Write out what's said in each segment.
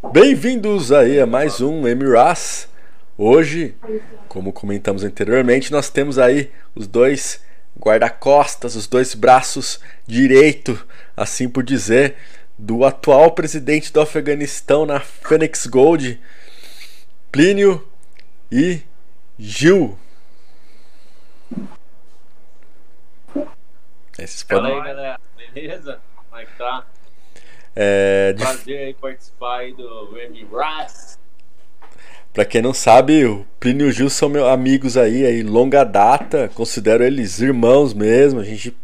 Bem-vindos aí a mais um Emiras. Hoje, como comentamos anteriormente, nós temos aí os dois guarda-costas, os dois braços direito, assim por dizer, do atual presidente do Afeganistão na Phoenix Gold, Plínio e Gil. Esses. Fala aí, galera. Beleza? Como é que tá? É, Prazer aí participar aí do Remy Brass. Pra quem não sabe, o Plínio e o Gil são meus amigos aí, aí, longa data, considero eles irmãos mesmo, a gente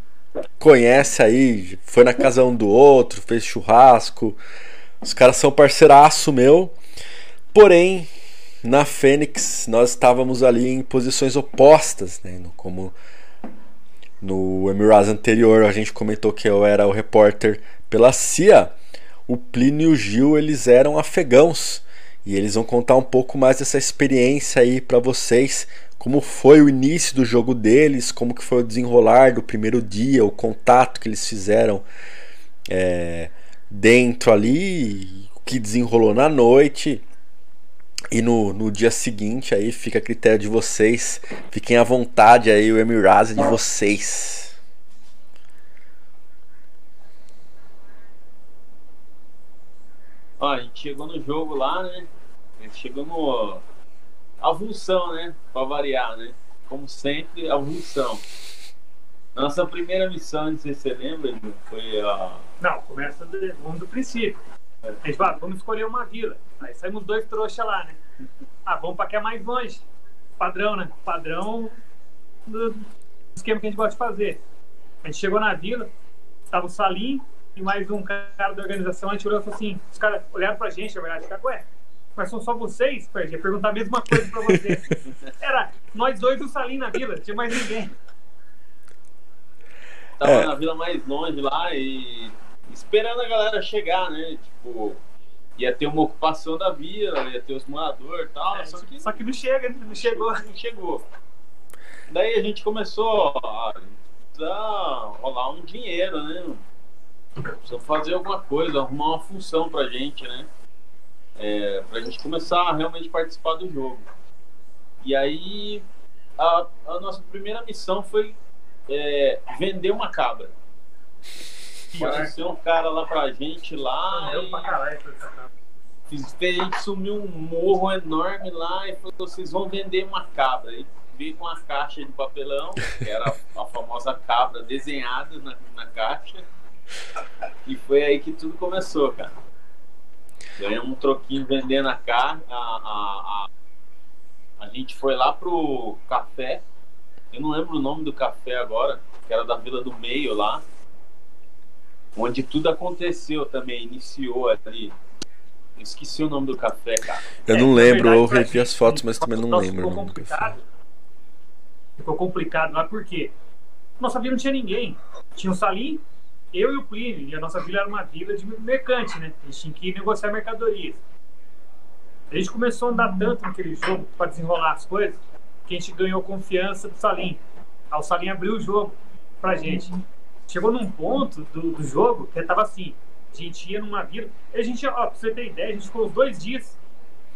conhece aí, foi na casa um do outro, fez churrasco, os caras são parceiraço meu, porém, na Fênix nós estávamos ali em posições opostas, né, como no Emiraz anterior a gente comentou que eu era o repórter pela CIA, o Plínio e o Gil eles eram afegãos e eles vão contar um pouco mais dessa experiência aí para vocês, como foi o início do jogo deles, como que foi o desenrolar do primeiro dia, o contato que eles fizeram é, dentro ali, o que desenrolou na noite. E no, no dia seguinte aí fica a critério de vocês. Fiquem à vontade aí, o Emiraz é de vocês. Ó, a gente chegou no jogo lá, né? A gente chegou no. Avulsão, né? Pra variar, né? Como sempre, avulsão. Nossa primeira missão, não sei se você lembra, foi a. Não, começa do, vamos do princípio. É. A gente fala, vamos escolher uma vila. Aí saímos dois trouxas lá, né? Ah, vamos pra que é mais longe. Padrão, né? Padrão do esquema que a gente gosta de fazer. A gente chegou na vila, estava o Salim, e mais um cara da organização, a gente olhou e falou assim, os caras olharam pra gente, na verdade, ficaram, ué, mas são só vocês? Eu ia perguntar a mesma coisa pra você. Era nós dois e o Salim na vila, tinha mais ninguém. Tava é. na vila mais longe lá e esperando a galera chegar, né? Tipo, ia ter uma ocupação da vila, ia ter os moradores e tal, é, só, que, só que não chega, não chegou. Não chegou. Daí a gente começou a, a rolar um dinheiro, né? Precisa fazer alguma coisa, arrumar uma função pra gente, né? É, pra gente começar a realmente participar do jogo. E aí, a, a nossa primeira missão foi é, vender uma cabra. Apareceu um cara lá pra gente lá. Deu pra caralho Fiz, a gente sumiu um morro enorme lá e falou: vocês vão vender uma cabra. E veio com uma caixa de papelão, que era a famosa cabra desenhada na, na caixa. E foi aí que tudo começou, cara. Ganhamos um troquinho vendendo a carne. A, a, a, a gente foi lá pro café. Eu não lembro o nome do café agora, que era da Vila do Meio lá. Onde tudo aconteceu também, iniciou ali. Eu esqueci o nome do café, cara. Eu não é, lembro, verdade, eu revi as fotos, mas também não lembro. Ficou complicado. Ficou complicado lá porque nossa vila não tinha ninguém. Tinha o Salim, eu e o Plínio, e a nossa vila era uma vila de mercante, né? A gente tinha que negociar mercadorias. A gente começou a andar tanto naquele jogo para desenrolar as coisas que a gente ganhou confiança do Salim. Aí o Salim abriu o jogo pra gente. Chegou num ponto do, do jogo que tava assim: a gente ia numa vila. A gente, ó, pra você ter ideia, a gente ficou uns dois dias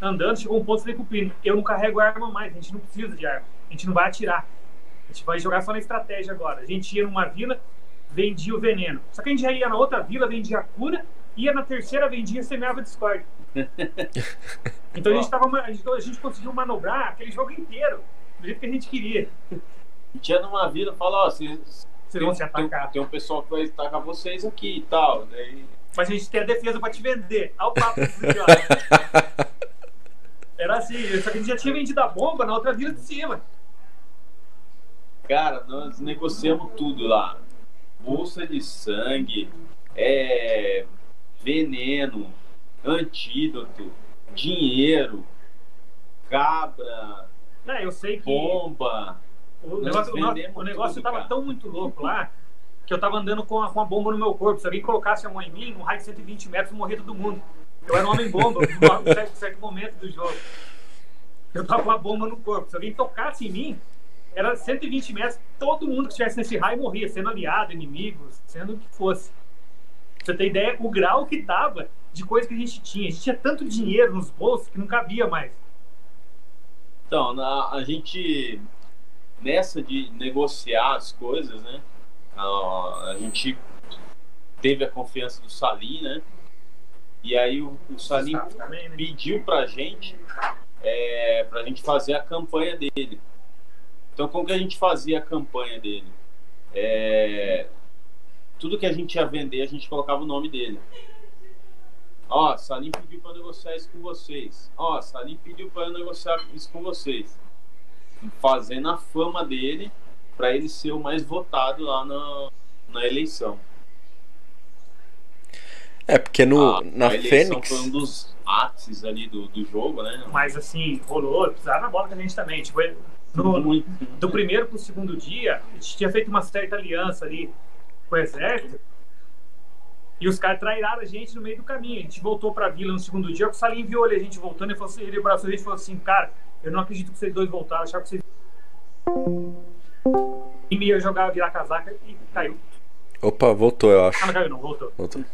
andando. Chegou um ponto que eu eu não carrego arma mais, a gente não precisa de arma, a gente não vai atirar. A gente vai jogar só na estratégia agora. A gente ia numa vila, vendia o veneno. Só que a gente já ia na outra vila, vendia a cura, ia na terceira, vendia semeava discórdia. então a gente, tava, a, gente, a gente conseguiu manobrar aquele jogo inteiro, do jeito que a gente queria. Tinha numa vila, fala, ó, vocês vocês vão se atacar. Tem, tem, um pessoal que vai atacar vocês aqui e tal. Daí... Mas a gente tem a defesa pra te vender. Olha o papo Era assim, só que a gente já tinha vendido a bomba na outra vila de cima. Cara, nós negociamos tudo lá bolsa de sangue, é, veneno, antídoto, dinheiro, cabra, Não, eu sei que bomba. O negócio, o, negócio tava tão muito louco lá que eu tava andando com a, com a bomba no meu corpo. Se alguém colocasse a mão em mim, num raio de 120 metros, morria todo mundo. Eu era um homem-bomba em certo, certo momento do jogo. Eu tava com a bomba no corpo. Se alguém tocasse em mim, era 120 metros, todo mundo que estivesse nesse raio morria, sendo aliado, inimigo, sendo o que fosse. Pra você ter ideia, o grau que tava de coisa que a gente tinha. A gente tinha tanto dinheiro nos bolsos que não cabia mais. Então, na, a gente, nessa de negociar as coisas, né? A, a gente teve a confiança do Salim, né? E aí o, o Salim Também, né? pediu pra gente é, pra gente fazer a campanha dele. Então como que a gente fazia a campanha dele? É, tudo que a gente ia vender, a gente colocava o nome dele. Ó, Salim pediu pra negociar isso com vocês. Ó, Salim pediu pra eu negociar isso com vocês. Fazendo a fama dele pra ele ser o mais votado lá na, na eleição. É, porque no, A- na a eleição Fênix. foi um dos ápices ali do, do jogo, né? Mas assim, rolou, precisaram na bola da gente também. Tipo, no, Muito. do primeiro pro segundo dia, a gente tinha feito uma certa aliança ali com o exército. E os caras trairaram a gente no meio do caminho. A gente voltou pra vila no segundo dia, o Salim viu ali a gente voltando e falou assim, ele abraçou a gente e falou assim, cara, eu não acredito que vocês dois voltaram, eu achava que vocês. E me ia jogar, virar casaca e caiu. Opa, voltou, eu Ah, acho. não caiu, não, voltou. Voltou.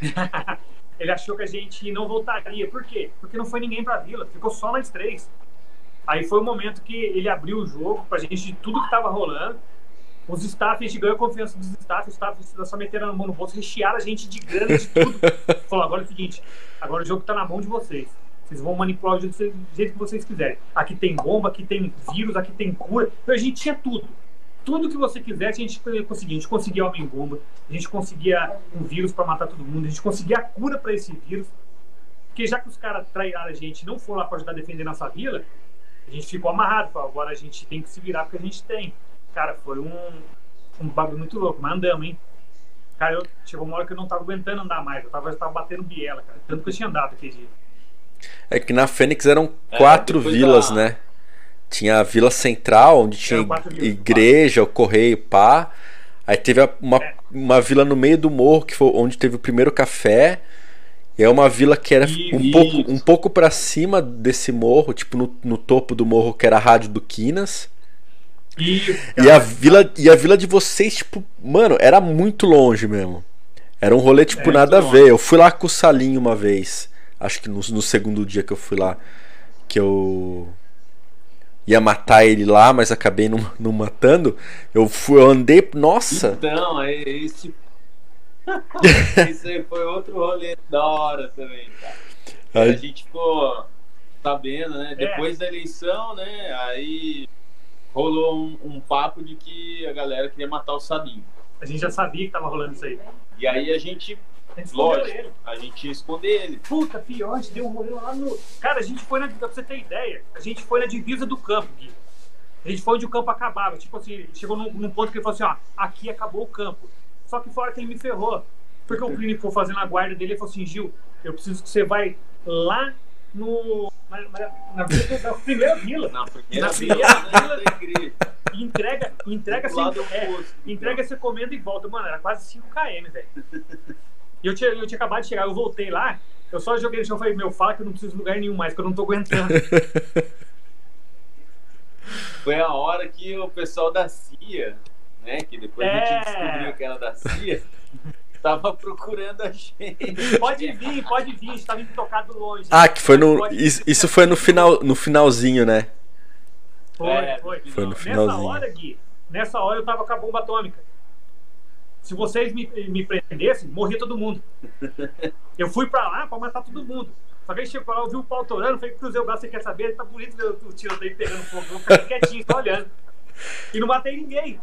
Ele achou que a gente não voltaria. Por quê? Porque não foi ninguém pra vila, ficou só nós três. Aí foi o momento que ele abriu o jogo pra gente de tudo que tava rolando. Os staff, a gente ganhou a confiança dos staff, os staff só meteram a mão no bolso, rechearam a gente de grana de tudo. Falou, agora é o seguinte, agora o jogo tá na mão de vocês. Vocês vão manipular o jogo do jeito- que vocês quiserem. Aqui tem bomba, aqui tem vírus, aqui tem cura. Então a gente tinha tudo. Tudo que você quisesse, a gente conseguia. A gente conseguia homem-bomba, a gente conseguia um vírus pra matar todo mundo, a gente conseguia a cura pra esse vírus. Porque já que os caras trairaram a gente e não foram lá pra ajudar a defender nossa vila, a gente ficou amarrado. Falou, agora a gente tem que se virar porque a gente tem. Cara, foi um, um bagulho muito louco, mas andamos, hein? Cara, eu, chegou uma hora que eu não tava aguentando andar mais. Eu tava, eu tava batendo biela, cara. Tanto que eu tinha andado aquele dia. É que na Fênix eram É, quatro depois vilas, da- né? Tinha a Vila Central, onde tinha vilas, igreja, o correio, pá. Aí teve uma, É. uma vila no meio do morro, que foi onde teve o primeiro café. É uma vila que era um Isso. pouco, um pouco para cima desse morro, tipo no, no topo do morro, que era a rádio do Quinas. E, E a vila, e a vila de vocês, tipo, mano, era muito longe mesmo. Era um rolê, tipo, É, nada a ver. Eu fui lá com o Salinho uma vez. Acho que no, no segundo dia que eu fui lá. Que eu ia matar ele lá, mas acabei não, não matando. Eu fui, eu andei. Nossa! Então, é esse. Isso aí foi outro rolê da hora também, cara. Aí- A gente ficou sabendo, né? Depois da eleição, né? Aí rolou um, um papo de que a galera queria matar o Sabinho. a gente já sabia que tava rolando isso aí. E aí a gente, A gente lógico, ele. a gente ia esconder ele. Puta, pior, a gente deu um rolê lá no. Cara, a gente foi na. Pra você ter ideia, a gente foi na divisa do campo, Gui. A gente foi onde o campo acabava. Tipo assim, chegou num, num ponto que ele falou assim: ó, aqui acabou o campo. Só que fora que ele me ferrou. Porque o Plínio ficou fazendo a guarda dele e falou assim: Gil, eu preciso que você vai lá no. Na, na, na vila primeira vila. Na primeira Na vila, primeira vila. E entrega, entrega sem. lado É, oposto. entrega essa comenda e volta. Mano, era quase 5 km, velho. E eu tinha, eu tinha acabado de chegar, eu voltei lá, eu só joguei no chão e falei, meu, fala que eu não preciso de lugar nenhum mais, que eu não tô aguentando. Foi a hora que o pessoal da CIA, né? Que depois a É. gente descobriu que era da CIA, tava procurando a gente. pode vir, pode vir, a gente tava indo tocado longe. Ah, que foi no. Isso, isso foi no final, no finalzinho, né? Foi, É, foi. Foi no Nessa finalzinho. hora, Gui, nessa hora eu tava com a bomba atômica. Se vocês me, me prendessem, morria todo mundo. Eu fui pra lá pra matar todo mundo. Só que aí chegou lá, eu vi o pau torando, falei, cruzei o braço, você quer saber? Tá bonito o o tiroteio pegando fogo. Eu fiquei quietinho, só olhando. E não matei ninguém.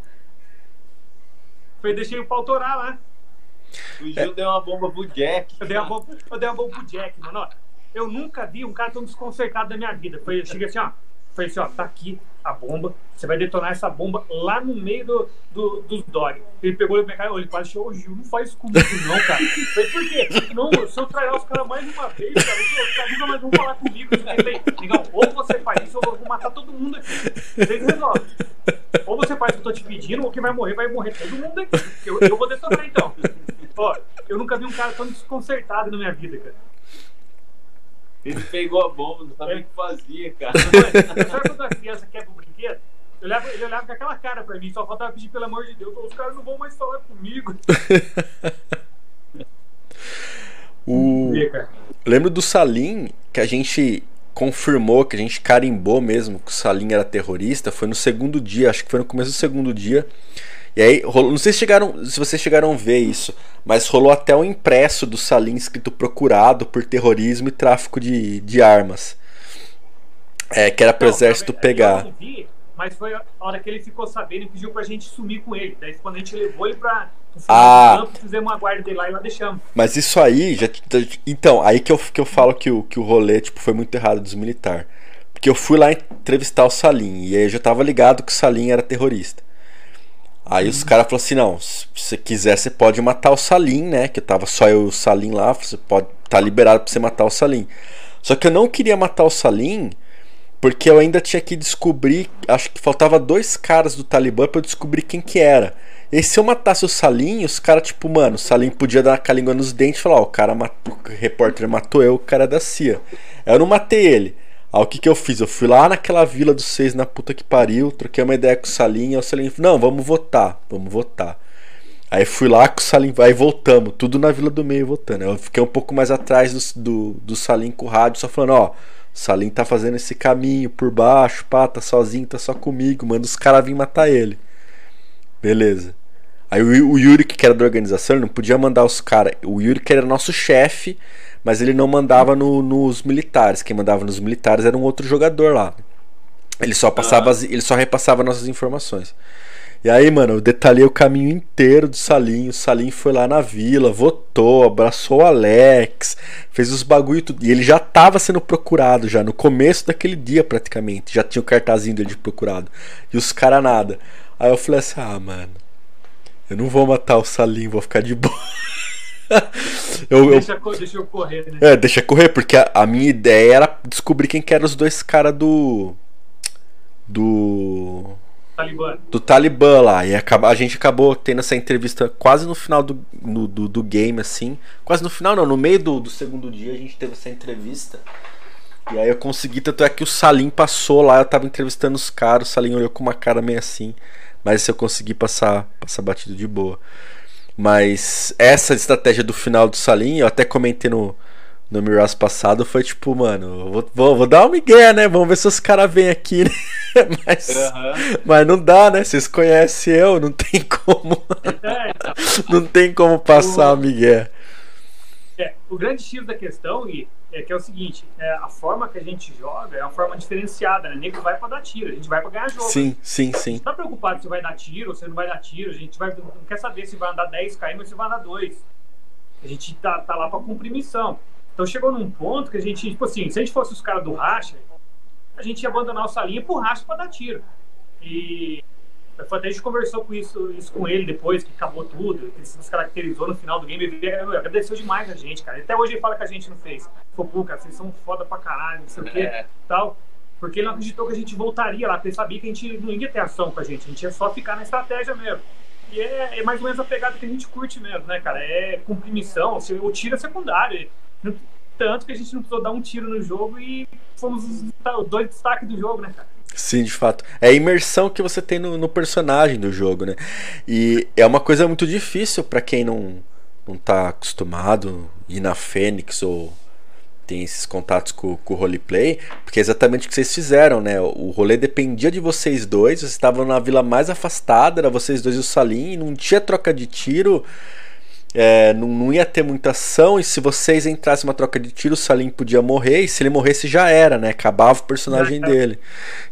Falei, deixei o pau torar lá. O Gil deu uma bomba pro Jack. Eu dei uma bomba, eu dei uma bomba pro Jack, mano. Ó, eu nunca vi um cara tão desconcertado na minha vida. Foi, eu cheguei assim, ó. Falei assim, ó, tá aqui a bomba. Você vai detonar essa bomba lá no meio do, do, dos dog. Ele pegou meu cara, ele quase chorou, Gil, não faz isso comigo, não, cara. Falei, por quê? Não, se eu trair os caras mais uma vez, cara, os caras nunca mais vão falar comigo. Eu falei, Negão, ou você faz isso, ou eu vou matar todo mundo aqui. Vocês resolvem. Ou você faz o que eu tô te pedindo, ou quem vai morrer, vai morrer todo mundo aqui. Eu, eu vou detonar então. Ó, eu nunca vi um cara tão desconcertado na minha vida, cara. Ele pegou a bomba, não sabia o que fazia, cara. Sabe quando a criança quebra o brinquedo? Eu olhava, ele olhava com aquela cara pra mim, só faltava pedir pelo amor de Deus, os caras não vão mais falar comigo. O... Lembro do Salim que a gente confirmou, que a gente carimbou mesmo que o Salim era terrorista. Foi no segundo dia, acho que foi no começo do segundo dia. E aí, rolou, não sei se, chegaram, se vocês chegaram a ver isso, mas rolou até um impresso do Salim escrito procurado por terrorismo e tráfico de, de armas. É, que era pro Não, exército eu pegar. não vi, mas foi a hora que ele ficou sabendo e pediu pra gente sumir com ele. Daí quando a gente levou ele pra Ah. fizemos uma guarda lá e lá deixamos. Mas isso aí já. Então, aí que eu, que eu falo que o, que o rolê tipo, foi muito errado dos militares. Porque eu fui lá entrevistar o Salim. E aí eu já tava ligado que o Salim era terrorista. Aí os caras falaram assim: não, se você quiser, você pode matar o Salim, né? Que tava só eu e o Salim lá. Você pode. Tá liberado pra você matar o Salim. Só que eu não queria matar o Salim. Porque eu ainda tinha que descobrir. Acho que faltava dois caras do Talibã pra eu descobrir quem que era. E se eu matasse o Salim, os caras, tipo, mano, o Salim podia dar com a língua nos dentes e falar: Ó, o cara matou, o repórter matou eu, o cara é da CIA. Eu não matei ele. Aí o que que eu fiz? Eu fui lá naquela vila dos seis na puta que pariu, troquei uma ideia com o Salim. Aí o Salim falou: Não, vamos votar, vamos votar. Aí fui lá com o Salim, aí voltamos, tudo na Vila do Meio votando. Eu fiquei um pouco mais atrás do, do, do Salim com o rádio, só falando, ó, o Salim tá fazendo esse caminho por baixo, pá, tá sozinho, tá só comigo, manda os caras vir matar ele. Beleza. Aí o, o Yuri, que era da organização, ele não podia mandar os caras. O Yuri, que era nosso chefe, mas ele não mandava no- nos militares. Quem mandava nos militares era um outro jogador lá. Ele só passava, as- ele só repassava nossas informações. E aí, mano, eu detalhei o caminho inteiro do Salim. O Salim foi lá na vila, votou, abraçou o Alex, fez os bagulho e tudo. E ele já tava sendo procurado já no começo daquele dia, praticamente. Já tinha o cartazinho dele de procurado. E os caras nada. Aí eu falei assim: ah, mano, eu não vou matar o Salim, vou ficar de boa. eu, eu, Deixa, co- deixa eu correr, né? é, deixa correr, porque a, a minha ideia era descobrir quem que eram os dois caras do. Do. Talibã. do Talibã lá. E acaba, a gente acabou tendo essa entrevista quase no final do, no- do, do game, assim. Quase no final, não, no meio do, do segundo dia a gente teve essa entrevista. E aí eu consegui, tanto é que o Salim passou lá, eu tava entrevistando os caras, o Salim olhou com uma cara meio assim. Mas eu consegui passar, passar batido de boa. Mas essa estratégia do final do Salim, eu até comentei no, no Miras passado, foi tipo, mano, vou, vou, vou dar uma migué, né? Vamos ver se os caras vêm aqui, né? Mas, Aham. mas não dá, né? Vocês conhecem eu, não tem como. É, então, Não tem como passar, Miguel. é, o grande X da questão, Gui, é que é o seguinte: é, a forma que a gente joga é uma forma diferenciada, né? Nego vai pra dar tiro, a gente vai pra ganhar jogo. Sim, sim, sim. gente tá preocupado se vai dar tiro ou se não vai dar tiro. A gente vai, não quer saber se vai andar 10 km ou se vai andar 2. A gente tá, tá lá pra cumprir missão. Então chegou num ponto que a gente, tipo assim, se a gente fosse os caras do racha, a gente ia abandonar o salinho pro racha pra dar tiro. E até a gente conversou com isso, isso com ele depois que acabou tudo, que ele se nos caracterizou no final do game. Ele agradeceu demais a gente, cara. Até hoje ele fala que a gente não fez. Falou, pô, cara, vocês são foda pra caralho, não sei o quê É. tal. Porque ele não acreditou que a gente voltaria lá, porque ele sabia que a gente não ia ter ação com a gente, a gente ia só ficar na estratégia mesmo. E é, é mais ou menos a pegada que a gente curte mesmo, né, cara? É cumprir missão, o tiro é secundário. Tanto que a gente não precisou dar um tiro no jogo e fomos os os dois destaques do jogo, né, cara? Sim, de fato. É a imersão que você tem no, no personagem do jogo, né? E é uma coisa muito difícil pra quem não, não tá acostumado ir na Fênix ou tem esses contatos com, com o roleplay, porque é exatamente o que vocês fizeram, né? O rolê dependia de vocês dois, vocês estavam na vila mais afastada, era vocês dois e o Salim, não tinha troca de tiro, é, não, não ia ter muita ação, e se vocês entrassem numa troca de tiro, o Salim podia morrer, e se ele morresse já era, né? Acabava o personagem dele.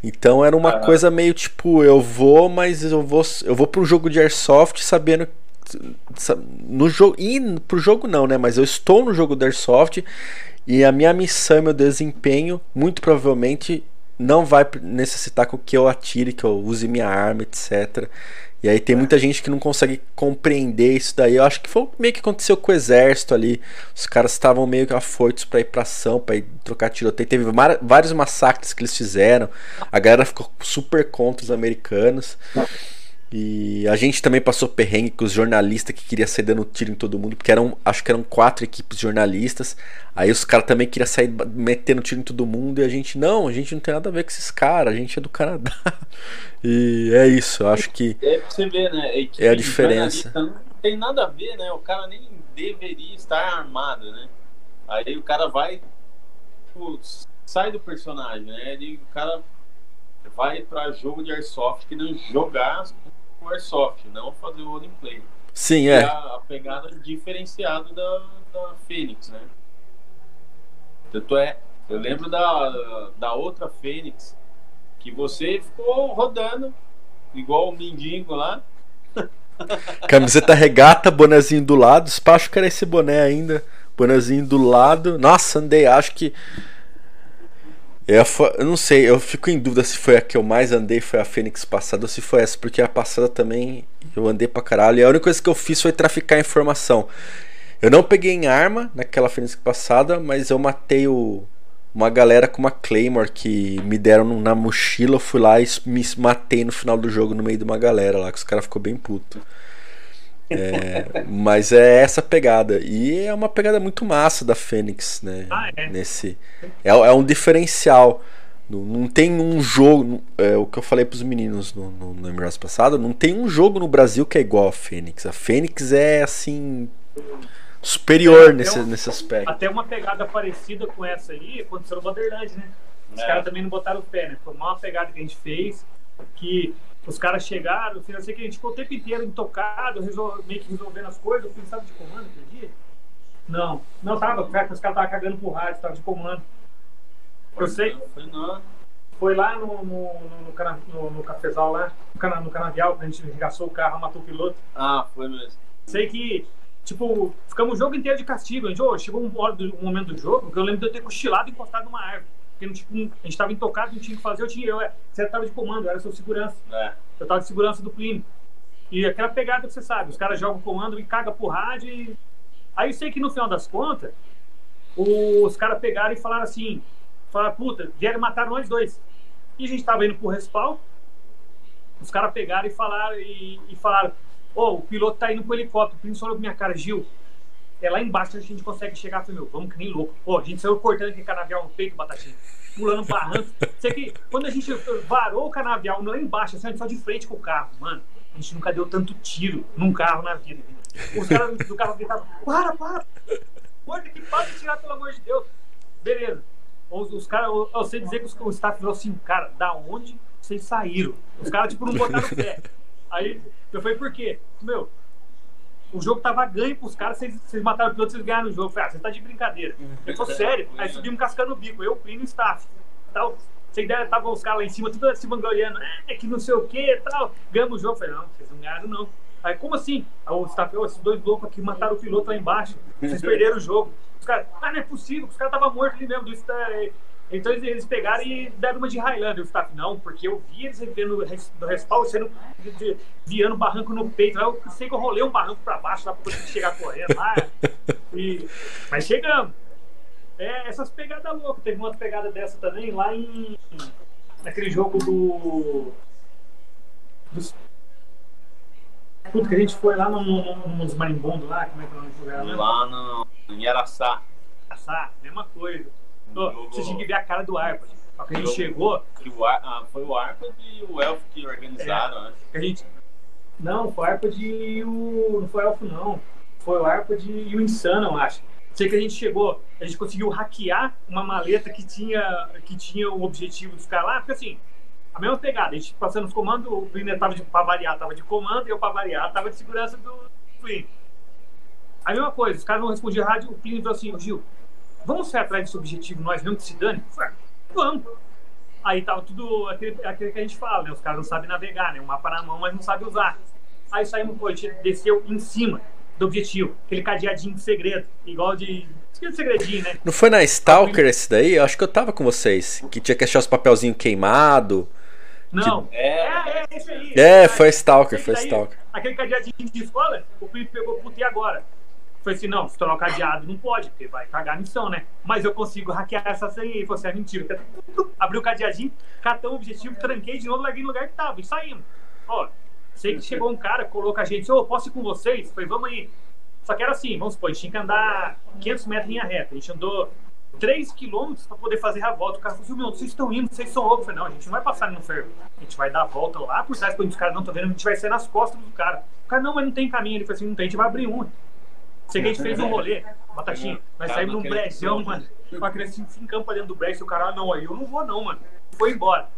Então era uma Aham. coisa meio tipo, eu vou, mas eu vou, eu vou pro jogo de Airsoft sabendo sa- no jogo e pro jogo não, né? Mas eu estou no jogo do Airsoft e a minha missão e meu desempenho muito provavelmente não vai necessitar com que eu atire, que eu use minha arma, etc. E aí tem muita gente que não consegue compreender isso daí. Eu acho que foi meio que aconteceu com o exército ali. Os caras estavam meio que afoitos pra ir pra ação, pra ir trocar tiroteio. Teve vários massacres que eles fizeram. A galera ficou super contra os americanos. E a gente também passou perrengue com os jornalistas que queria sair dando tiro em todo mundo, porque eram, acho que eram quatro equipes jornalistas. Aí os caras também queriam sair metendo tiro em todo mundo e a gente, não, a gente não tem nada a ver com esses caras, a gente é do Canadá. E é isso, eu acho que É pra você ver, né? equipe É a diferença. Não tem nada a ver, né? O cara nem deveria estar armado, né? Aí o cara vai. Tipo, sai do personagem, né? Ele, o cara vai pra jogo de airsoft que não jogar com airsoft, não fazer o roleplay. Sim, É é. a, pegada diferenciada da, da Fênix, né? Tanto é, eu lembro da, da outra Fênix que você ficou rodando igual o mendigo lá. Camiseta regata, bonezinho do lado. Acho que era esse boné ainda. Bonezinho do lado. Nossa, andei, acho que. Eu, eu não sei, eu fico em dúvida se foi a que eu mais andei, foi a Fênix passada, ou se foi essa, porque a passada também eu andei pra caralho. E a única coisa que eu fiz foi traficar informação. Eu não peguei em arma naquela Fênix passada, mas eu matei o, uma galera com uma Claymore que me deram na mochila. Eu fui lá e me matei no final do jogo no meio de uma galera lá, que os caras ficou bem puto. É, mas é essa pegada. E é uma pegada muito massa da Fênix, né? Ah, é. Nesse, é, é um diferencial. Não, não tem um jogo. É o que eu falei pros meninos no, no, no passado. Não tem um jogo no Brasil que é igual a Fênix. A Fênix é assim. Superior É, nesse, um- nesse aspecto. Até uma pegada parecida com essa aí aconteceu no Borderlands, né? Os É. caras também não botaram o pé, né? Foi uma pegada que a gente fez, que os caras chegaram, eu sei que a gente ficou o tempo inteiro intocado, resol- meio que resolvendo as coisas. Eu pensava de comando aquele dia? Não, não tava, os caras estavam cagando pro rádio, tava de comando. Eu sei, Foi não. foi lá no, no, no, no, cana- no- cafezal lá, no, cana, no canavial, a gente regaçou o carro, matou o piloto. Ah, foi mesmo. Sei que, tipo, ficamos o jogo inteiro de castigo. A gente, ô, chegou um, hora do- um momento do jogo que eu lembro de eu ter cochilado e encostado numa árvore. Porque não, tipo, a gente tava intocado, não tinha o que fazer, eu tinha. Eu, você tava de comando, eu era seu segurança. É. Eu tava de segurança do Plínio. E aquela pegada que você sabe, os caras jogam comando e caga por rádio. E... Aí eu sei que no final das contas, os caras pegaram e falaram assim: falaram, puta, vieram matar nós dois. E a gente tava indo pro respawn. Os caras pegaram e falaram, e, e falaram: Ô, o piloto tá indo pro helicóptero. O Plínio falou pra minha cara, Gil. É lá embaixo a gente consegue chegar. Falei, meu, vamos que nem louco. Pô, a gente saiu cortando aquele canavial no peito, batatinha. Pulando barranco. Sei que quando a gente varou o canavial lá embaixo, assim, a gente só de frente com o carro, mano. A gente nunca deu tanto tiro num carro na vida. Os caras do carro gritavam, para, para! Porra, que para de tirar, pelo amor de Deus. Beleza. Os, os caras, eu sei dizer que os, o staff falou assim, cara, da onde vocês saíram? Os caras, tipo, não botaram o pé. Aí, eu falei, por quê? Meu, o jogo tava ganho pros caras, vocês, vocês mataram o piloto, vocês ganharam o jogo. Eu falei, ah, você tá de brincadeira. Eu tô sério. Aí subimos cascando o bico, eu, Plínio e o staff. Tal. Sem ideia, tava os caras lá em cima, tudo se vangloriando, é que não sei o que tal. Ganhamos o jogo. Eu falei, não, vocês não ganharam, não. Aí, como assim? Aí o staff, "Ô, esses dois loucos aqui mataram o piloto lá embaixo. Vocês perderam o jogo. Os caras, ah, não é possível, os caras estavam mortos ali mesmo. do Então eles, pegaram e deram uma de Highlander. O staff, não, porque eu vi eles vendo do respawn sendo viando barranco no peito. Aí eu sei que eu rolei um barranco pra baixo lá pra conseguir chegar correndo lá. E- Mas chegamos. É, essas pegadas loucas. Teve uma pegada dessa também lá em. Naquele jogo do. Dos... Puta, que a gente foi lá num, num, nos marimbondos lá, como é que é o nome do lugar lá? Lá no, em Araçá. Passar, mesma coisa. Jogo- Você tinha que ver a cara do Arpa. A que a gente chegou, Que o Ar- ah, foi o Arpa e o Elfo que organizaram, né? que a gente. Não, foi o Arpa de. O... Não foi o Elfo, não. Foi o Arpa de e o Insano, eu acho. Sei que a gente chegou, a gente conseguiu hackear uma maleta que tinha, que tinha o objetivo de ficar lá, porque assim, a mesma pegada, a gente passando os comandos, o Plínio tava de, pra variar, tava de comando, e eu pra variar, tava de segurança do Plínio. A mesma coisa, os caras não respondiam rádio, o Plínio falou assim, Gil, vamos sair atrás desse objetivo, nós mesmo que se dane? Falei, vamos. Aí tava tudo aquele, aquele que a gente fala, né? Os caras não sabem navegar, né? O mapa na mão, mas não sabem usar. Aí saímos, pô, a gente desceu em cima do objetivo, aquele cadeadinho de segredo, igual de. Esqueci segredinho, né? Não foi na Stalker esse daí? Eu acho que eu tava com vocês. Que tinha que achar os papelzinhos queimados. Não. É. É, é, esse aí. É, foi Stalker, foi Stalker. Aquele cadeadinho de escola, o Felipe pegou, puta, e agora? Falei assim, não, se tornar cadeado não pode, porque vai cagar a missão, né? Mas eu consigo hackear essa senha. Ele falou assim, é mentira. Abri o cadeadinho, catamos o objetivo, tranquei de novo, larguei no lugar que tava e saímos. Ó, sei que chegou um cara, colocou a gente, ô, posso ir com vocês? Falei, vamos aí. Só que era assim, vamos supor, a gente tinha que andar 500 metros em linha reta. A gente andou 3 quilômetros para poder fazer a volta. O cara falou assim, meu, vocês estão indo, vocês são loucos. Falei, não, a gente não vai passar no ferro. A gente vai dar a volta lá por trás, quando os caras não estão vendo, a gente vai ser nas costas do cara. O cara, não, mas não tem caminho. Ele falou assim, não tem, a gente vai abrir um. Sei que a gente fez um rolê, batatinha. Nós saímos num que mano. Com a criança se encampa dentro do brecho, o cara, ah, não, aí eu não vou não, mano. Foi embora.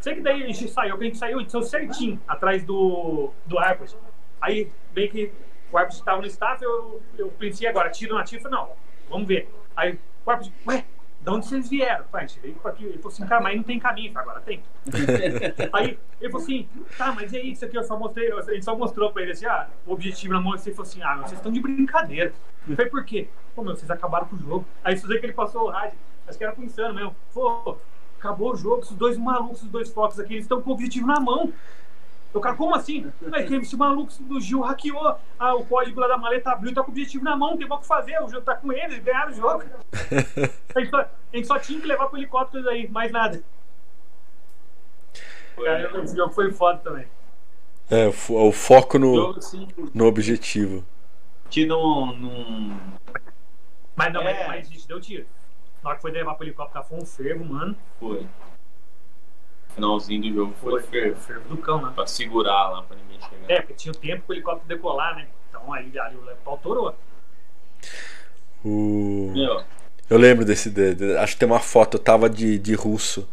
Sei que daí a gente saiu, que a gente saiu, a gente saiu certinho, atrás do, do árbitro. Aí, bem que o árbitro estava no staff, eu, eu pensei agora, tiro na falei, não, vamos ver. Aí o árbitro, ué, de onde vocês vieram? Pai, a gente veio aqui. Ele falou assim, cara, mas aí não tem caminho, falei, agora tem. Aí ele falou assim, tá, mas e aí, isso aqui eu só mostrei, a gente só mostrou pra ele assim, ah, o objetivo na mão, ele falou assim, ah, vocês estão de brincadeira. Eu falei, por quê? Pô, meu, vocês acabaram com o jogo. Aí isso que ele passou o rádio, acho que era pensando mesmo, pô, acabou o jogo, esses dois malucos, os dois focos aqui, eles estão com o objetivo na mão. O cara, como assim? Mas que esse maluco do Gil hackeou ah, o código lá da maleta, abriu, tá com o objetivo na mão, tem mais o que fazer, o jogo tá com eles, ganharam o jogo. a, gente só, a gente só tinha que levar pro helicóptero aí, mais nada. Cara, esse jogo foi foda também. É, o fo- o foco no, Jogo, assim, no objetivo. que não, não. Mas não, mas, É. mas a gente deu tiro. Na hora que foi levar pro helicóptero, foi um fervo, mano. Foi. Finalzinho do jogo foi, fervo. fervo do cão, né? Pra segurar lá, pra ninguém chegar. É, porque tinha o tempo pro helicóptero decolar, né? Então aí, ali o pau torou. O... Meu, Eu lembro desse. de- de- acho que tem uma foto, eu tava de, de russo.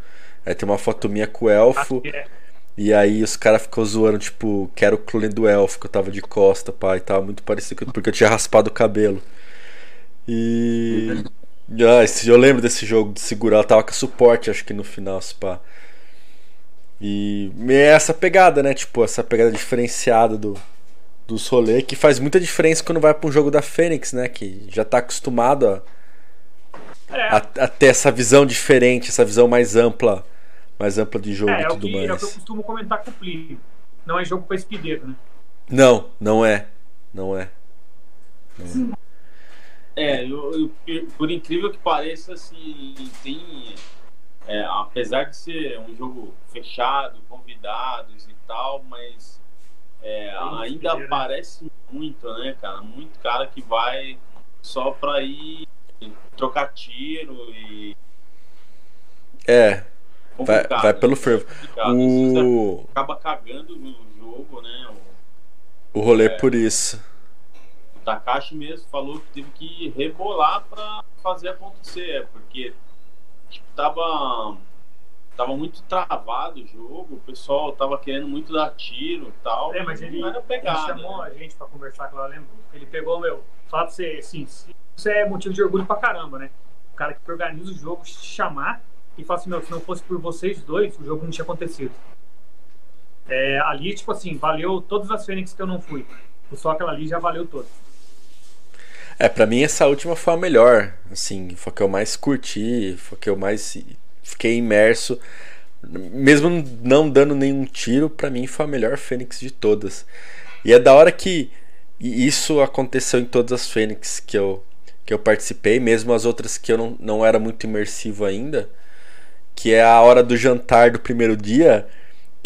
Aí tem uma foto minha com o elfo. Que é. E aí os caras ficou zoando, tipo, que era o clone do elfo, que eu tava de costa, pá, e tava muito parecido, com- porque eu tinha raspado o cabelo. E. Ah, esse- eu lembro desse jogo de segurar, eu tava com suporte, acho que no final, se pá. E é essa pegada, né? Tipo, essa pegada diferenciada do, dos rolês, que faz muita diferença quando vai pra um jogo da Fênix, né? Que já tá acostumado a, É, a, a ter essa visão diferente, essa visão mais ampla, mais ampla de jogo é, e é, o tudo que, é o mais. que eu costumo comentar com o Plínio. Não é jogo pra espideiro, né? Não, não é. Não é. É, eu, eu- por incrível que pareça, assim, tem. É, apesar de ser um jogo fechado, convidados e tal, mas é, Tem ainda espideiro, né? parece muito, né, cara? Muito cara que vai só pra ir trocar tiro e. É, vai, vai né? pelo fervo. O, acaba cagando no jogo, né? O- o rolê É. por isso. O Takashi mesmo falou que teve que rebolar pra fazer acontecer, porque tipo, tava, tava muito travado o jogo, o pessoal tava querendo muito dar tiro e tal. É, mas ele, era ele pegada. chamou né? a gente pra conversar com ela, lembra? Ele pegou, meu, só pra você, assim, isso é motivo de orgulho pra caramba, né? O cara que organiza o jogo te chamar e fala assim, meu, se não fosse por vocês dois, o jogo não tinha acontecido. É, ali, tipo assim, valeu todas as Fênix que eu não fui. Só aquela ali já valeu todas. É, pra mim essa última foi a melhor. Assim, foi a que eu mais curti, foi a que eu mais fiquei imerso. Mesmo não dando nenhum tiro, pra mim foi a melhor Fênix de todas. E é da hora que isso aconteceu em todas as Fênix que eu, que eu participei, mesmo as outras que eu não, não era muito imersivo ainda. Que é a hora do jantar do primeiro dia,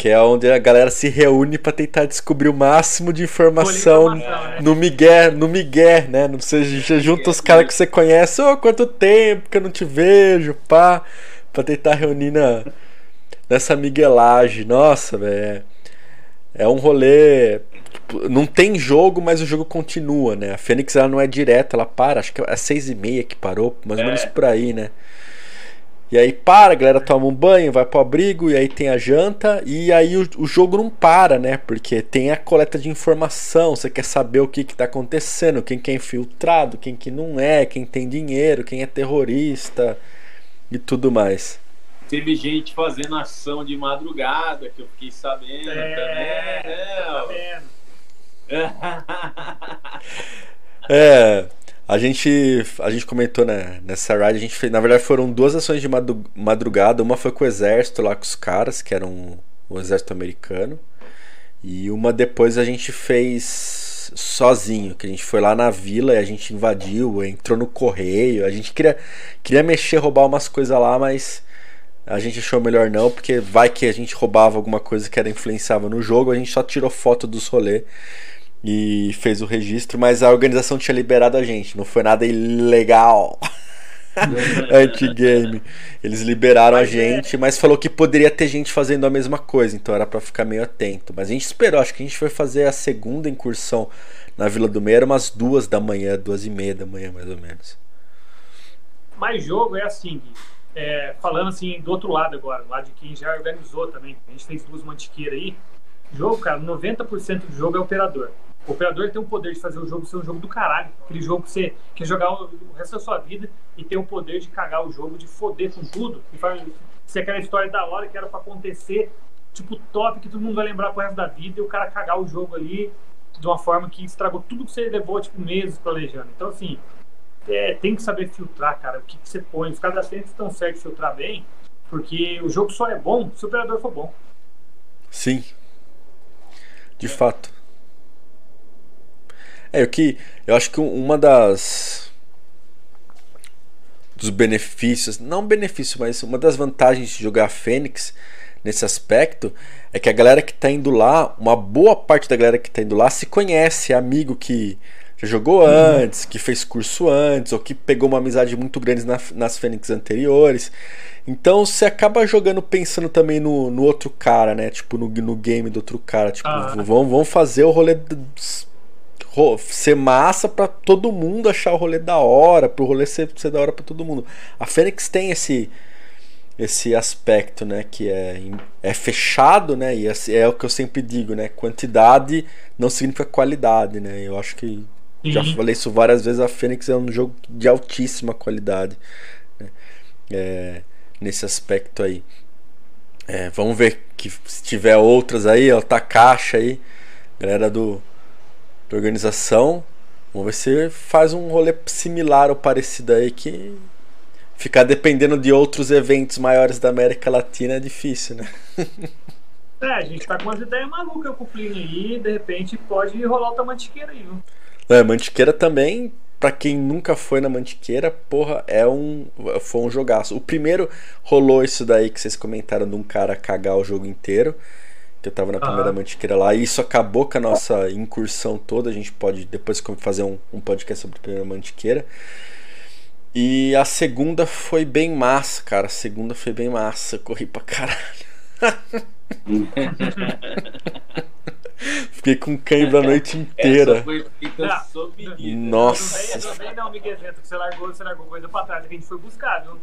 que é onde a galera se reúne pra tentar descobrir o máximo de informação né? no Miguel, no Miguel, né? Não já junta os caras que você conhece, ô, quanto tempo que eu não te vejo, pá, pra tentar reunir na, nessa miguelagem. Nossa, velho. É um rolê. tipo, Não tem jogo, mas o jogo continua, né? A Fênix ela não é direta, ela para, acho que é seis e meia que parou, mais ou É. menos por aí, né? E aí para, a galera toma um banho, vai pro abrigo, e aí tem a janta, e aí o, o jogo não para, né? Porque tem a coleta de informação, você quer saber o que, que tá acontecendo, quem que é infiltrado, quem que não é, quem tem dinheiro, quem é terrorista e tudo mais. Teve gente fazendo ação de madrugada, que eu fiquei sabendo É, tá também, vendo? né? É, a gente, a gente comentou né, nessa ride, a gente fez, na verdade foram duas ações de madrugada, uma foi com o exército lá com os caras, que eram o exército americano, e uma depois a gente fez sozinho, que a gente foi lá na vila e a gente invadiu, entrou no correio, a gente queria, queria mexer, roubar umas coisas lá, mas a gente achou melhor não, porque vai que a gente roubava alguma coisa que era influenciava no jogo, a gente só tirou foto dos rolês e fez o registro, mas a organização tinha liberado a gente, não foi nada ilegal. Anti-game. Eles liberaram a Mas é- gente, mas falou que poderia ter gente fazendo a mesma coisa, então era pra ficar meio atento. Mas a gente esperou, acho que a gente foi fazer a segunda incursão na Vila do Meio, era umas duas da manhã, duas e meia da manhã mais ou menos. Mas jogo é assim, é, falando assim do outro lado agora, lá de quem já organizou também. A gente fez duas mantiqueiras aí. Jogo, cara, 90% do jogo é operador. O operador tem o poder de fazer o jogo ser um jogo do caralho. Aquele jogo que você quer jogar o resto da sua vida e tem o poder de cagar o jogo, de foder com tudo. E fazer, se aquela história da hora que era pra acontecer, tipo, top, que todo mundo vai lembrar pro resto da vida, e o cara cagar o jogo ali de uma forma que estragou tudo que você levou, tipo, meses planejando. Então, assim, é, tem que saber filtrar, cara, o que, que você põe. Os caras frente estão certos de filtrar bem, porque o jogo só é bom se o operador for bom. Sim. De fato. É, o que eu acho que uma das dos benefícios, não benefício, mas uma das vantagens de jogar Fênix nesse aspecto é que a galera que tá indo lá, uma boa parte da galera que tá indo lá se conhece, é amigo que já jogou uhum. antes, que fez curso antes, ou que pegou uma amizade muito grande na, nas Fênix anteriores. Então você acaba jogando pensando também no, no outro cara, né? Tipo, no, no game do outro cara. Tipo, ah. vamos, vamos fazer o rolê ser massa para todo mundo achar o rolê da hora, pro rolê ser, ser da hora para todo mundo. A Fênix tem esse esse aspecto, né, que é, é fechado, né, e é, é o que eu sempre digo, né, quantidade não significa qualidade, né, eu acho que Sim. já falei isso várias vezes, a Fênix é um jogo de altíssima qualidade, né, é, nesse aspecto aí. É, vamos ver que se tiver outras aí, ó, tá caixa aí, galera do organização. Vamos ver se faz um rolê similar ou parecido aí que ficar dependendo de outros eventos maiores da América Latina é difícil, né? é, a gente tá com umas ideias malucas com o Plínio aí, e de repente pode rolar outra mantiqueira aí, viu? É, mantiqueira também, para quem nunca foi na mantiqueira, porra, é um foi um jogaço. O primeiro rolou isso daí que vocês comentaram de um cara cagar o jogo inteiro que eu tava na primeira ah. mantiqueira lá, e isso acabou com a nossa incursão toda. A gente pode depois fazer um, um podcast sobre a primeira mantiqueira. E a segunda foi bem massa, cara. A segunda foi bem massa. Eu corri pra caralho. Fiquei com cãibra a noite inteira. Essa foi Nossa. Não vem não, Miguelito, que você largou, você largou coisa pra trás que a gente foi buscar, viu?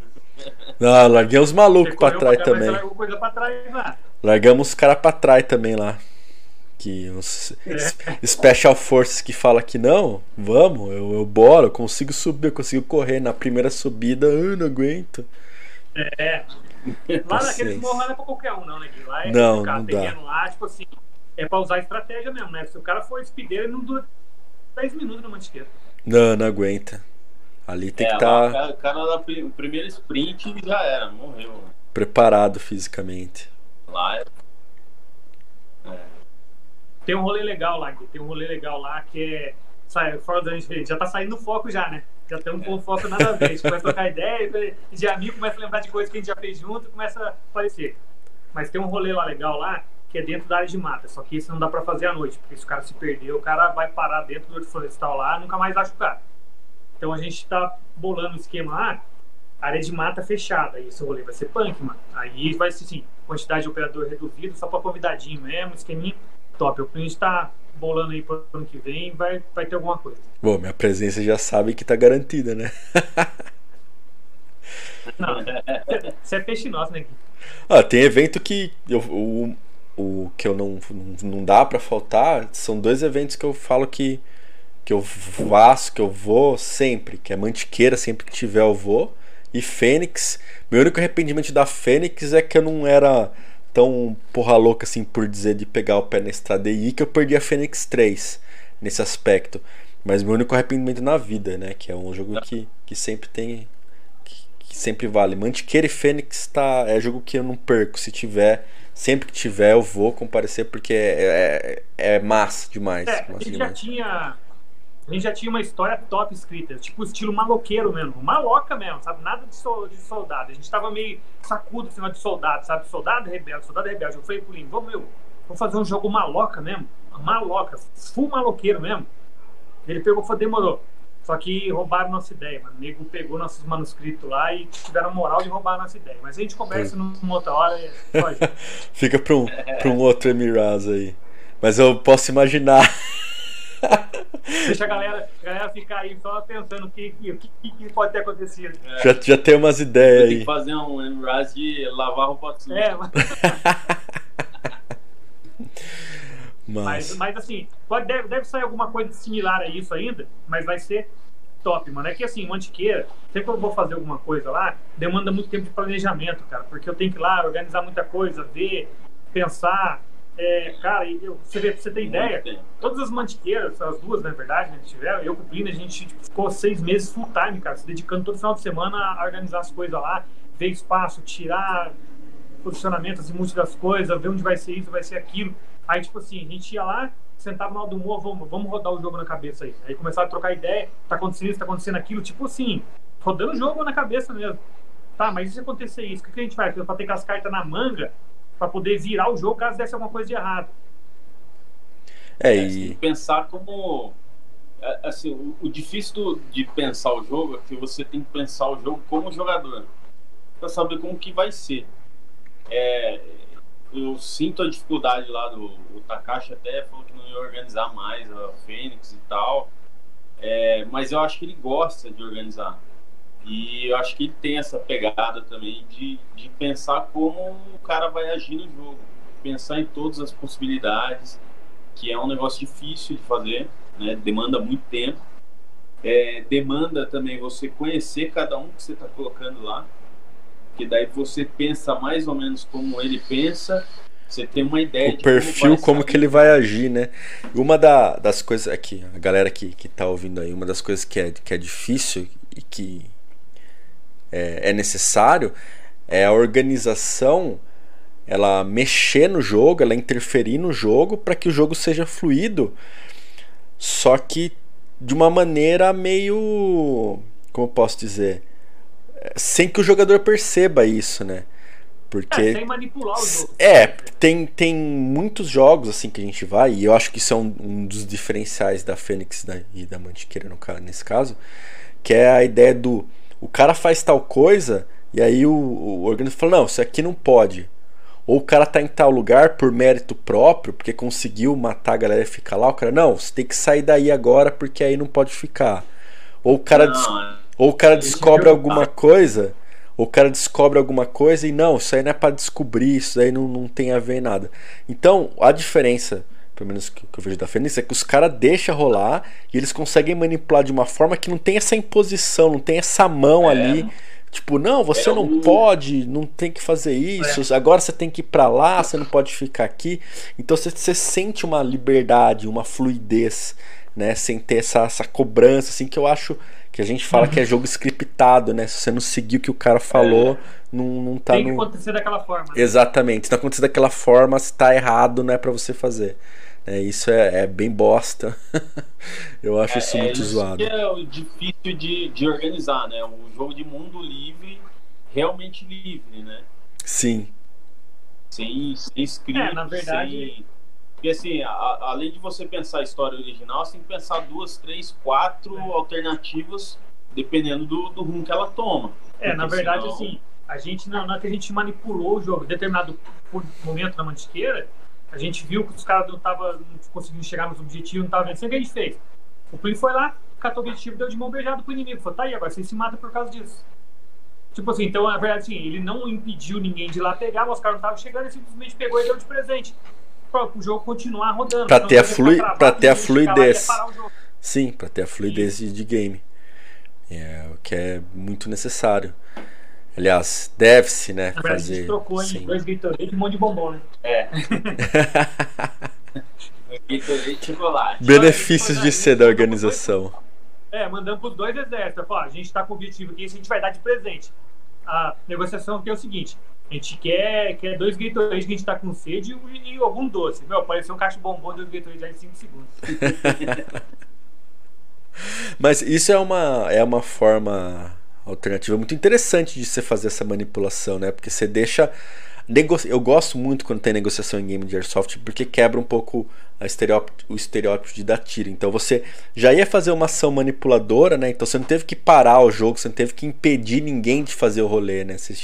Não, larguei os malucos pra trás também. largou coisa pra trás lá. Largamos os caras pra trás também lá. Que uns é. Special Forces que fala que não, vamos, eu, eu bora, eu consigo subir, eu consigo correr. Na primeira subida, eu não aguento. É. Lá naqueles morros não é pra qualquer um, não, né? Lá é não, não dá. lá, tipo assim, é pra usar estratégia mesmo, né? Se o cara for speeder, ele não dura 10 minutos na mantiqueira. Não, não aguenta. Ali tem é, que estar. Tá... O cara da primeira sprint já era, morreu. Preparado fisicamente. Lá é... Tem um rolê legal lá, tem um rolê legal lá que é. Sai, fora da gente, já tá saindo foco já, né? Já tem um é. foco nada a ver. A gente começa a trocar ideia, de amigo começa a lembrar de coisas que a gente já fez junto e começa a aparecer. Mas tem um rolê lá legal lá que é dentro da área de mata. Só que isso não dá pra fazer à noite, porque se o cara se perder, o cara vai parar dentro do florestal lá nunca mais acha o cara. Então a gente está bolando um esquema lá, área de mata fechada. Aí esse rolê vai ser punk, mano. Aí vai ser assim, quantidade de operador reduzido, só para convidadinho mesmo, esqueminha top. O cliente está bolando aí pro ano que vem, vai, vai ter alguma coisa. Bom, minha presença já sabe que tá garantida, né? Não, você é peixe nosso, né, Gui? Ah, tem evento que eu, o, o que eu não, não dá para faltar são dois eventos que eu falo que que eu faço, que eu vou sempre, que é Mantiqueira, sempre que tiver eu vou, e Fênix. Meu único arrependimento da Fênix é que eu não era tão porra louca assim por dizer de pegar o pé na estrada e ir que eu perdi a Fênix 3 nesse aspecto. Mas meu único arrependimento na vida, né? Que é um jogo que, que sempre tem. Que, que sempre vale. Mantiqueira e Fênix tá, é jogo que eu não perco. Se tiver, sempre que tiver, eu vou comparecer porque é, é, é massa demais. É, massa a gente já tinha a gente já tinha uma história top escrita, tipo estilo maloqueiro mesmo, maloca mesmo, sabe? Nada de, soldado. A gente tava meio sacudo em cima de soldado, sabe? Soldado rebelde, soldado rebelde. Eu falei pro Lino, vamos, meu, vamos fazer um jogo maloca mesmo, maloca, full maloqueiro mesmo. Ele pegou e falou, demorou. Só que roubaram nossa ideia, mano. O nego pegou nossos manuscritos lá e tiveram moral de roubar nossa ideia. Mas a gente conversa numa outra hora. É Fica pra um, pra um outro Emiraz aí. Mas eu posso imaginar Deixa a galera, a galera ficar aí só pensando o que, o que, que pode ter acontecido. É. Já, já tem umas ideias aí. Tem que fazer um Embrace de lavar roupa suja. É, mas... mas... mas, assim, pode, deve, deve sair alguma coisa similar a isso ainda, mas vai ser top, mano. É que assim, o Antiqueira, sempre que eu vou fazer alguma coisa lá, demanda muito tempo de planejamento, cara. Porque eu tenho que ir lá organizar muita coisa, ver, pensar. É, cara, eu, você, vê, você tem ideia, todas as mantiqueiras, as duas, na verdade, né, que tiveram, eu com o Plínio, a gente tipo, ficou seis meses full time, cara, se dedicando todo final de semana a organizar as coisas lá, ver espaço, tirar posicionamentos e múltiplas das coisas, ver onde vai ser isso, vai ser aquilo. Aí, tipo assim, a gente ia lá, sentava no do humor, vamos, vamos rodar o jogo na cabeça aí. Aí começava a trocar ideia, tá acontecendo isso, tá acontecendo aquilo, tipo assim, rodando o jogo na cabeça mesmo. Tá, mas e se acontecer isso, o que, que a gente faz? Pra ter com as cartas na manga, para poder virar o jogo caso desse alguma coisa de errado. É, e... pensar como é, assim, o, o, difícil de pensar o jogo é que você tem que pensar o jogo como jogador para saber como que vai ser. É, eu sinto a dificuldade lá do o Takashi até falou que não ia organizar mais a Fênix e tal. É, mas eu acho que ele gosta de organizar. E eu acho que ele tem essa pegada também de, de pensar como o cara vai agir no jogo. Pensar em todas as possibilidades, que é um negócio difícil de fazer, né? demanda muito tempo. É, demanda também você conhecer cada um que você está colocando lá que daí você pensa mais ou menos como ele pensa, você tem uma ideia o perfil como, como que ele vai agir, né? Uma da, das coisas aqui, a galera que, que tá ouvindo aí, uma das coisas que é, que é difícil e que é, é necessário é a organização ela mexer no jogo, ela interferir no jogo para que o jogo seja fluido, só que de uma maneira meio, como eu posso dizer, sem que o jogador perceba isso, né? Porque é, sem manipular o jogo. É, tem, tem muitos jogos assim que a gente vai, e eu acho que isso é um, um dos diferenciais da Fênix e da Mantiqueira no, nesse caso, que é a ideia do o cara faz tal coisa e aí o, o organismo fala, não, isso aqui não pode. Ou o cara tá em tal lugar por mérito próprio, porque conseguiu matar a galera e ficar lá, o cara, não, você tem que sair daí agora porque aí não pode ficar. Ou o cara não, ou o cara descobre alguma coisa, ou o cara descobre alguma coisa e não, isso aí não é para descobrir, isso aí não, não tem a ver nada. Então, a diferença, pelo menos que eu vejo da Fênix, é que os caras deixam rolar e eles conseguem manipular de uma forma que não tem essa imposição, não tem essa mão é. ali. Tipo, não, você é não o... pode, não tem que fazer isso, é. agora você tem que ir pra lá, você não pode ficar aqui. Então você, você sente uma liberdade, uma fluidez, né? Sem ter essa, essa cobrança, assim, que eu acho que a gente fala uhum. que é jogo scriptado, né? Se você não seguir o que o cara falou, é. não, não tá Tem que no... acontecer daquela forma. Exatamente. Se não acontecer daquela forma, se tá errado, não é para você fazer. É, isso é, é bem bosta. Eu acho é, isso muito é, isso zoado. é o difícil de, de organizar, né? O jogo de mundo livre, realmente livre, né? Sim. Sem, sem script, é, na verdade... sem porque assim, a, além de você pensar a história original, você tem que pensar duas, três, quatro é. alternativas, dependendo do, do rumo que ela toma. É, na verdade, senão... assim, a gente não, não é que a gente manipulou o jogo, determinado momento na mantiqueira, a gente viu que os caras não estavam conseguindo chegar nos objetivos, não estavam vencendo, o que a gente fez? O Plin foi lá, catou o objetivo, deu de mão beijada pro inimigo. Falou, tá aí, agora você se mata por causa disso. Tipo assim, então, na verdade, assim, ele não impediu ninguém de ir lá pegar, mas os caras não estavam chegando, ele simplesmente pegou e deu de presente para o jogo continuar rodando. Para ter, a, flui pra ter a fluidez. Sim, para ter a fluidez de, de game. É o que é muito necessário. Aliás, deve-se, né? Verdade, fazer. A gente trocou em dois Gatorade e um monte de bombom, né? É. Gatorade chocolate. Benefícios de ser da organização. É, mandamos para os dois exércitos. A gente está com o objetivo aqui, a gente vai dar de presente. A negociação aqui é o seguinte: a gente quer, quer dois Gatorade que a gente tá com sede e, e algum doce. Meu, apareceu um caixa de bombom de Gatorade já em 5 segundos. Mas isso é uma, é uma forma alternativa muito interessante de você fazer essa manipulação, né? Porque você deixa. Eu gosto muito quando tem negociação em game de Airsoft porque quebra um pouco estereótipo, o estereótipo de dar tiro. Então você já ia fazer uma ação manipuladora, né? Então você não teve que parar o jogo, você não teve que impedir ninguém de fazer o rolê, né? Você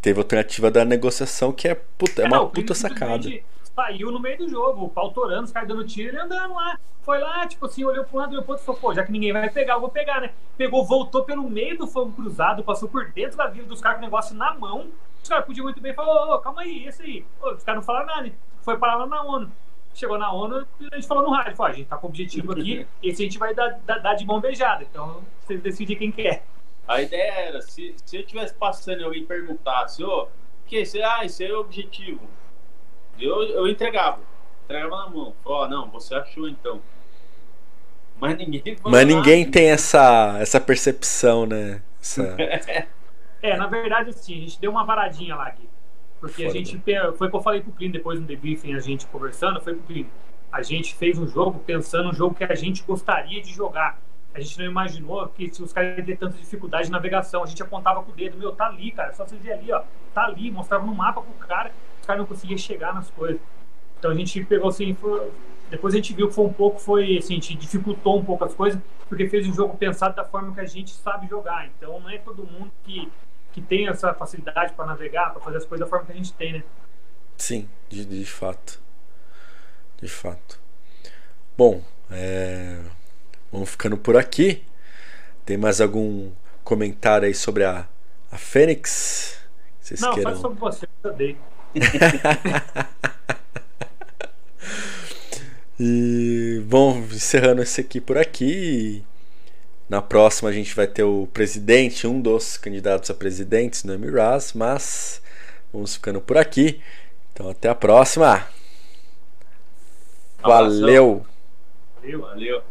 teve a alternativa da negociação que é, puta, é, é uma não, puta sacada. Saiu no meio do jogo, o pau torando, os caras dando tiro, ele andando lá. Foi lá, tipo assim, olhou para um lado, olhou pro outro e falou, pô, já que ninguém vai pegar, eu vou pegar, né? Pegou, voltou pelo meio do fogo cruzado, passou por dentro da vila dos caras com o negócio na mão. Os caras podiam muito bem falar, ô, calma aí, esse aí. Os caras não falaram nada? Foi parar lá na ONU. Chegou na ONU, a gente falou no rádio, falou, a gente tá com o objetivo aqui, esse a gente vai dar, dar, dar de mão beijada. Então, vocês decidem quem quer. A ideia era, se, se eu tivesse passando e alguém perguntasse, ô, que esse, ah, esse aí é o objetivo. Eu, eu entregava. Entregava na mão. Ó, oh, não, você achou então. Mas ninguém. Mas ninguém tem essa, essa percepção, né? Essa... é, na verdade, assim, a gente deu uma varadinha lá aqui. Porque Foda. a gente. Foi o que eu falei pro Clint depois no debriefing, a gente conversando, foi pro Clint. A gente fez um jogo pensando no jogo que a gente gostaria de jogar. A gente não imaginou que se os caras iam ter tanta dificuldade de navegação. A gente apontava com o dedo, meu, tá ali, cara. Só você ver ali, ó. Tá ali, mostrava no mapa pro cara. Os caras não conseguiam chegar nas coisas. Então a gente pegou assim, foi, depois a gente viu que foi um pouco, foi assim, a gente dificultou um pouco as coisas, porque fez um jogo pensado da forma que a gente sabe jogar. Então não é todo mundo que, que tem essa facilidade para navegar, para fazer as coisas da forma que a gente tem, né? Sim, de, de fato. De fato. Bom, é... vamos ficando por aqui. Tem mais algum comentário aí sobre a, a Fênix? Vocês Não, queiram... faz sobre você, eu dei. E vamos encerrando esse aqui por aqui. Na próxima a gente vai ter o presidente, um dos candidatos a presidentes no Emiras, mas vamos ficando por aqui. Então até a próxima. Valeu. Valeu. Valeu.